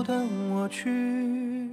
就等我去。